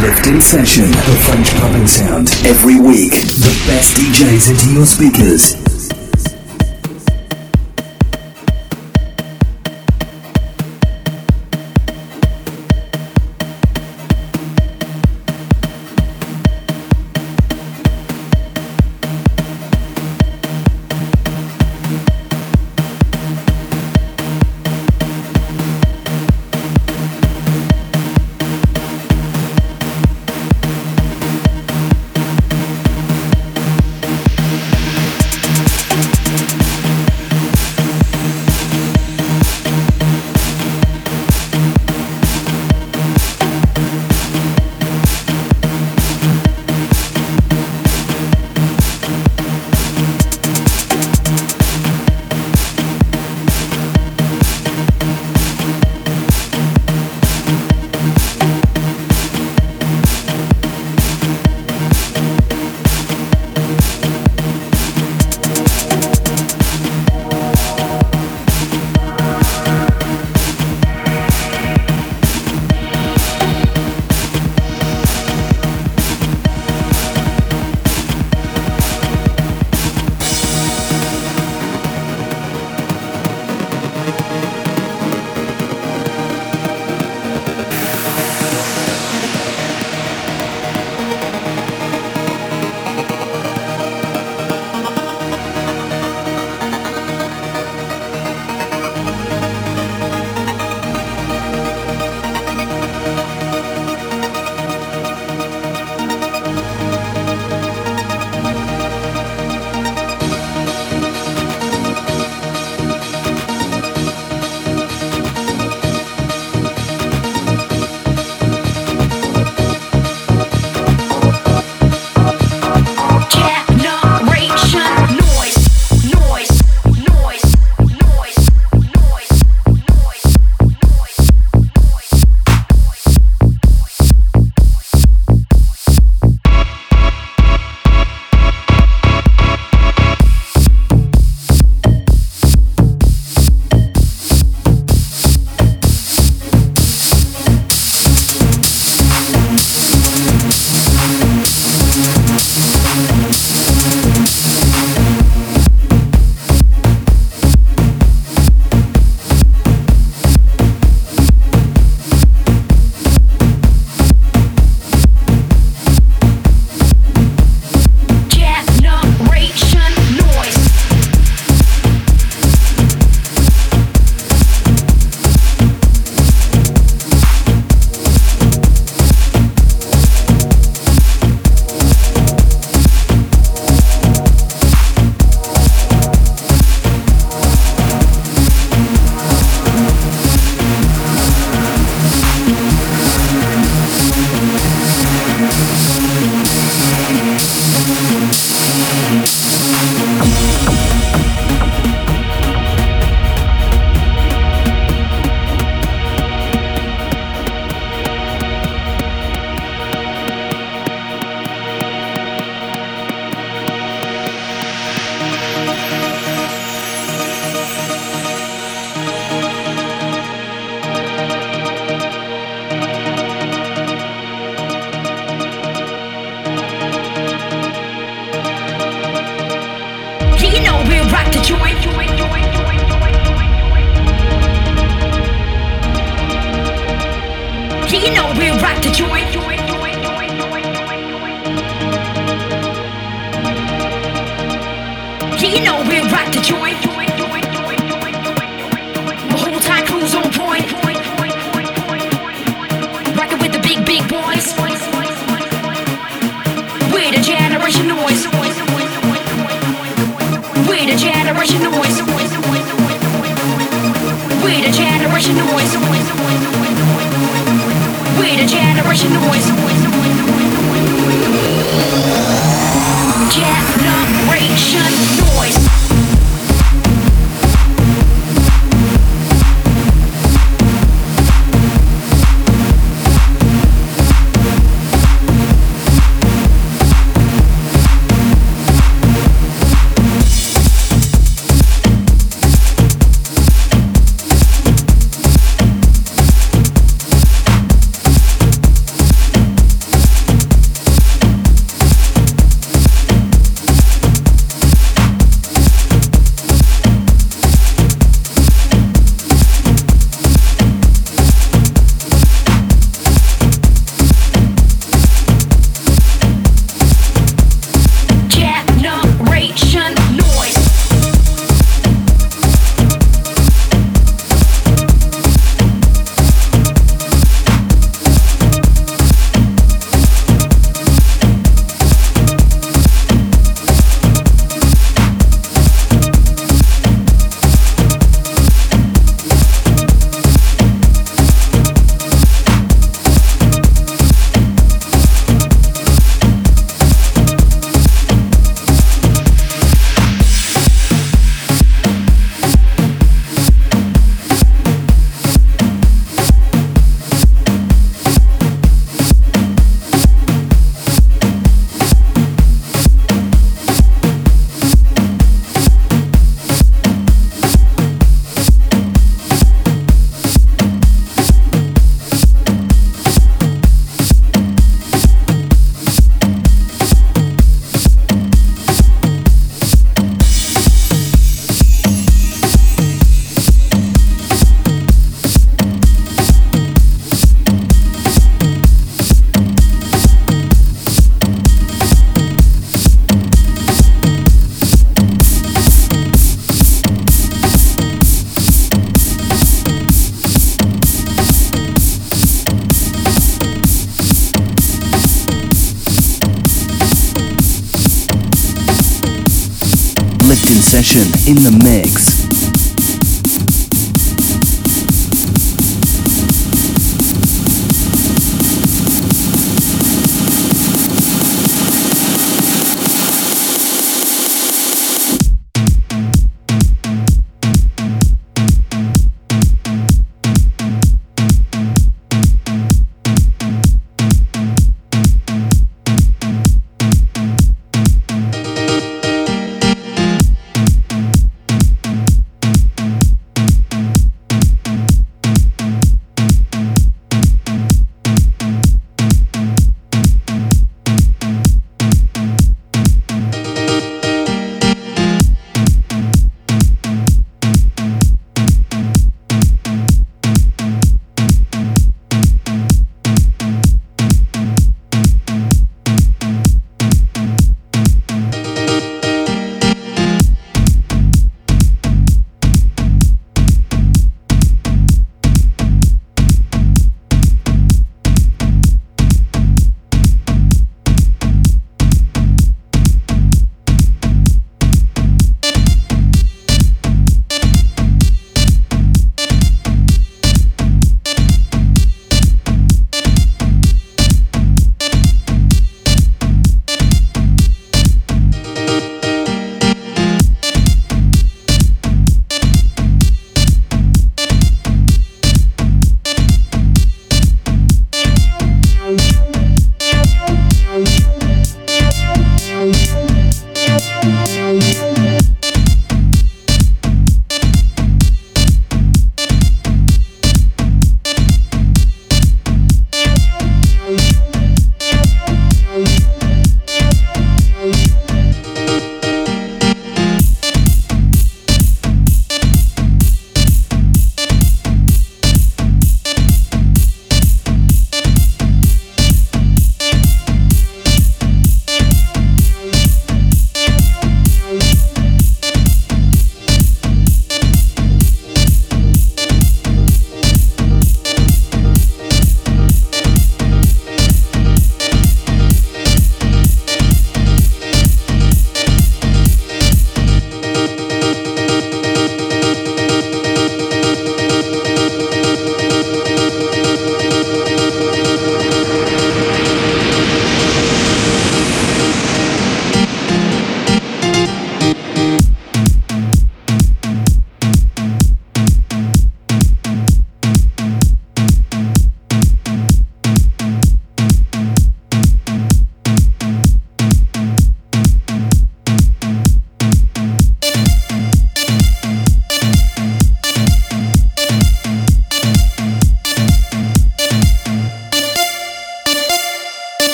Uplifting Session, the French pumping sound. Every week, the best DJs into your speakers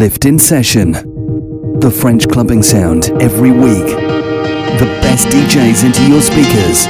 Lift in Session. The French clubbing sound every week. The best DJs into your speakers.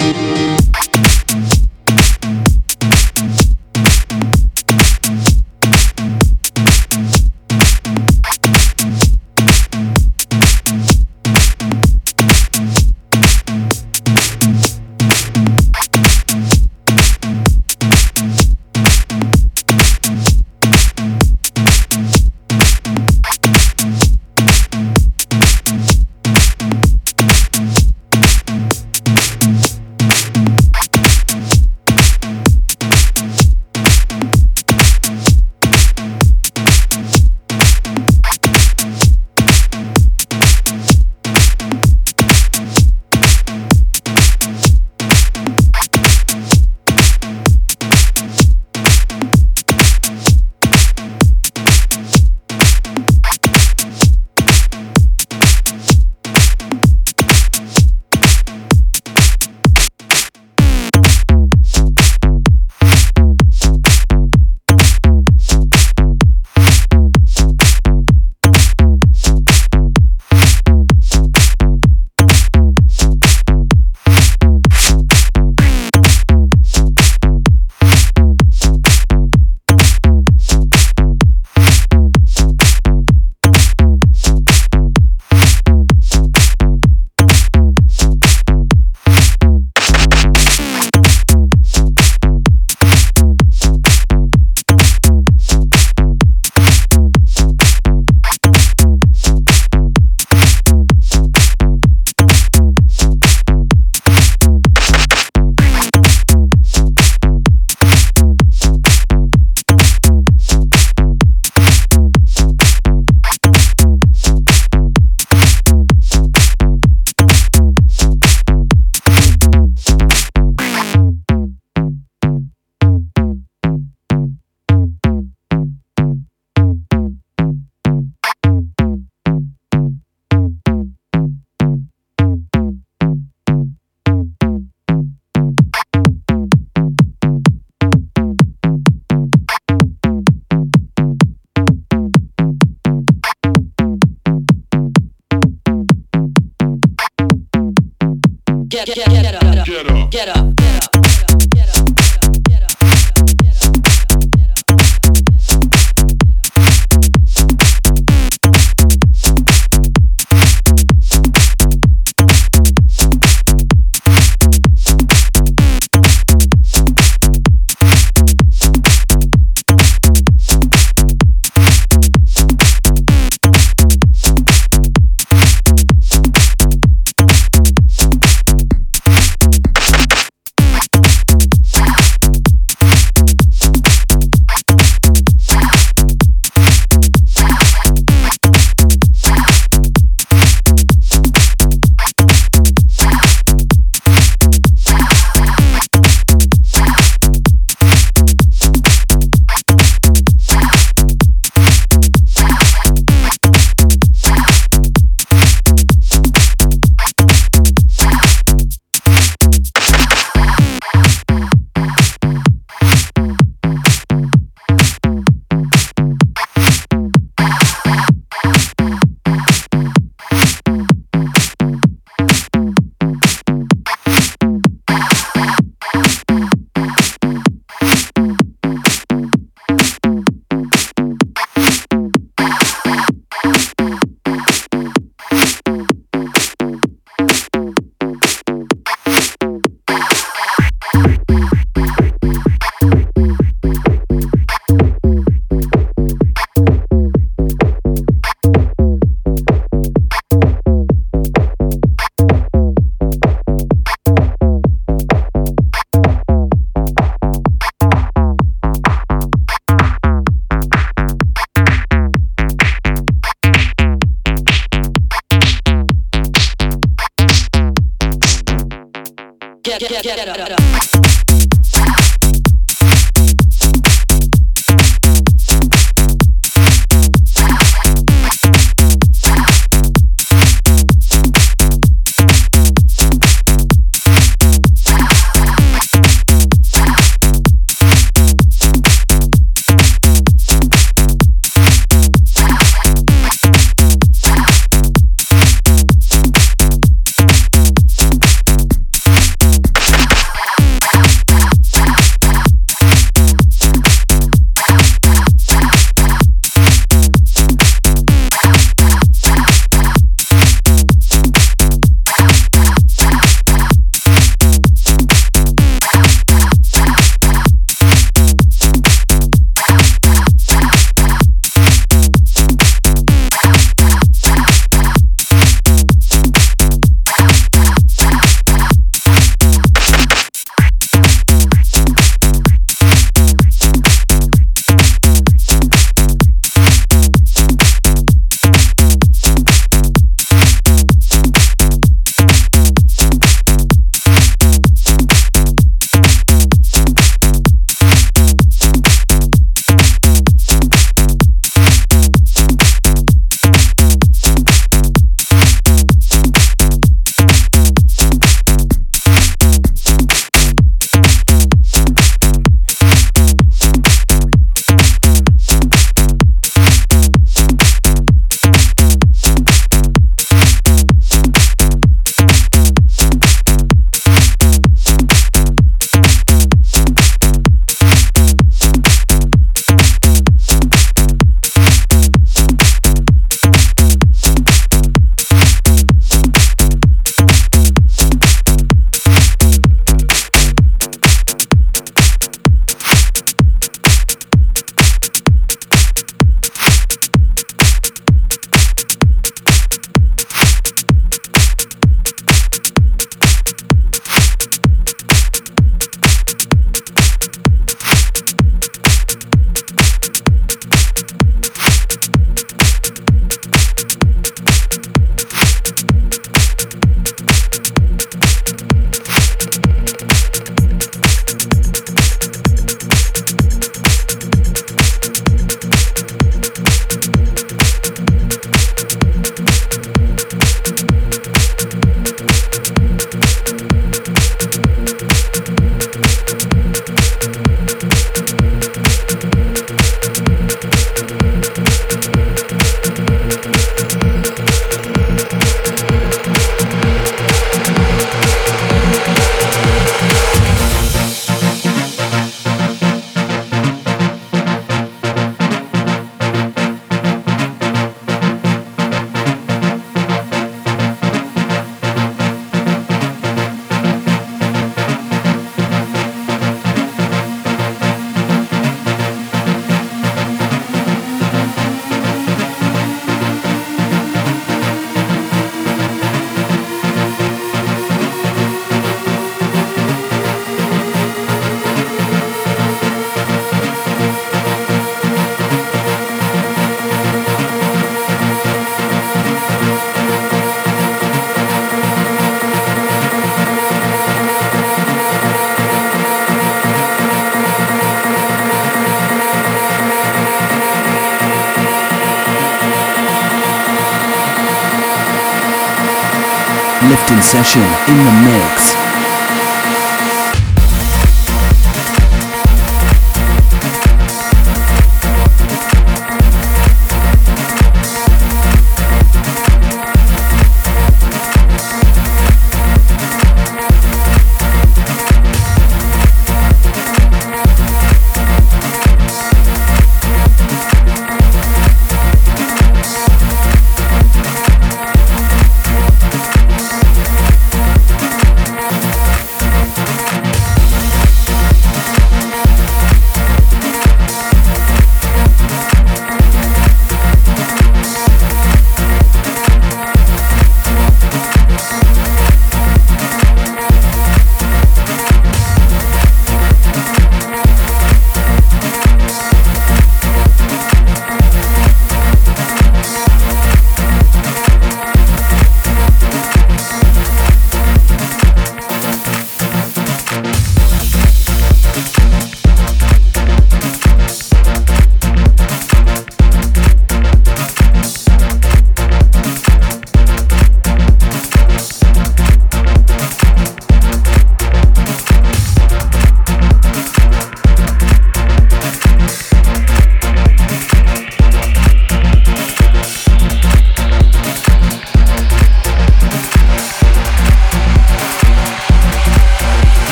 Session in the mix.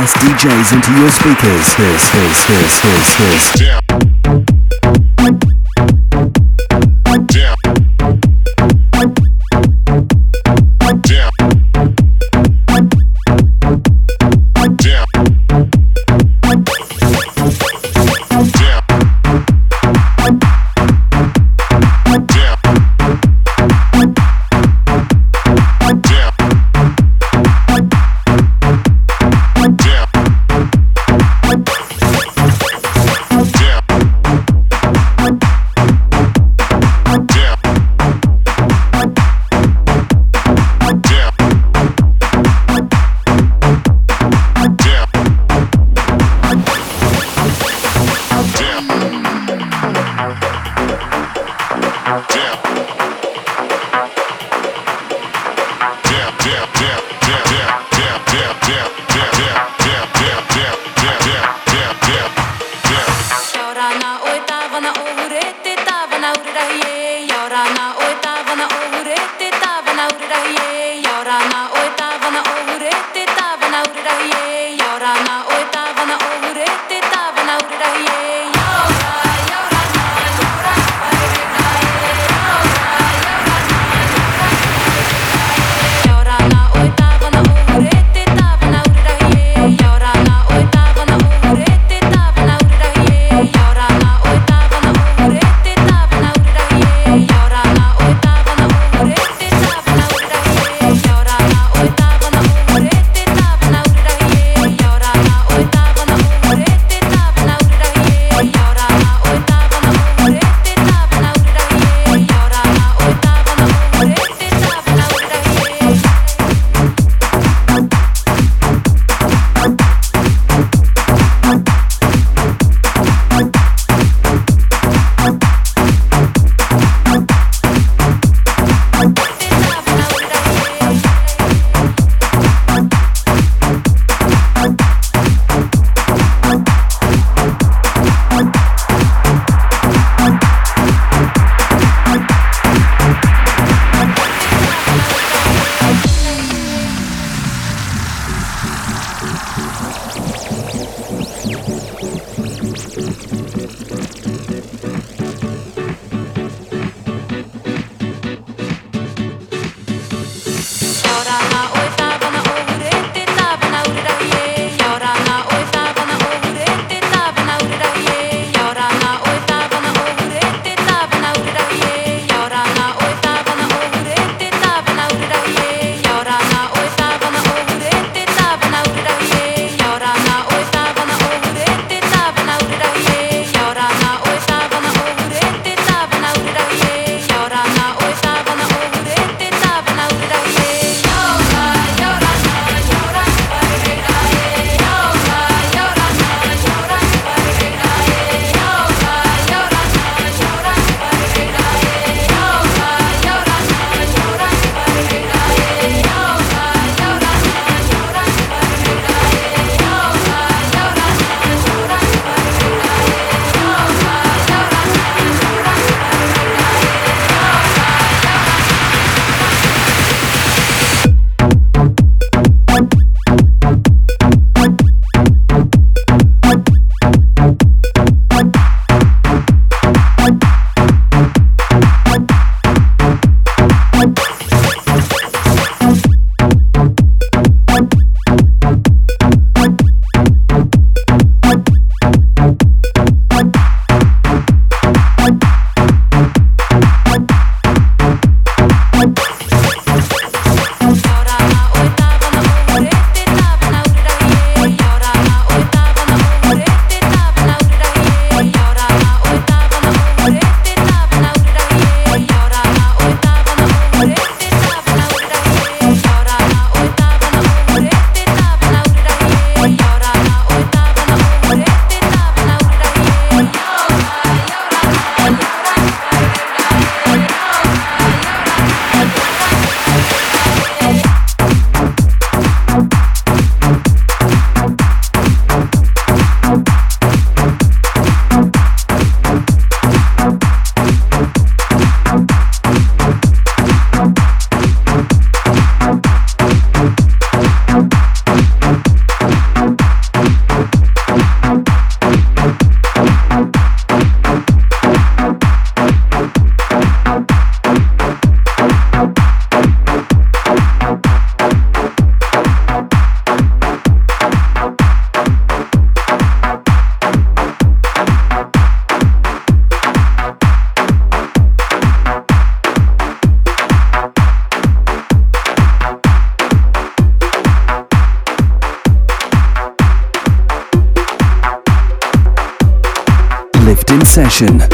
Best DJs into your speakers. This, this, this, this, this. Session.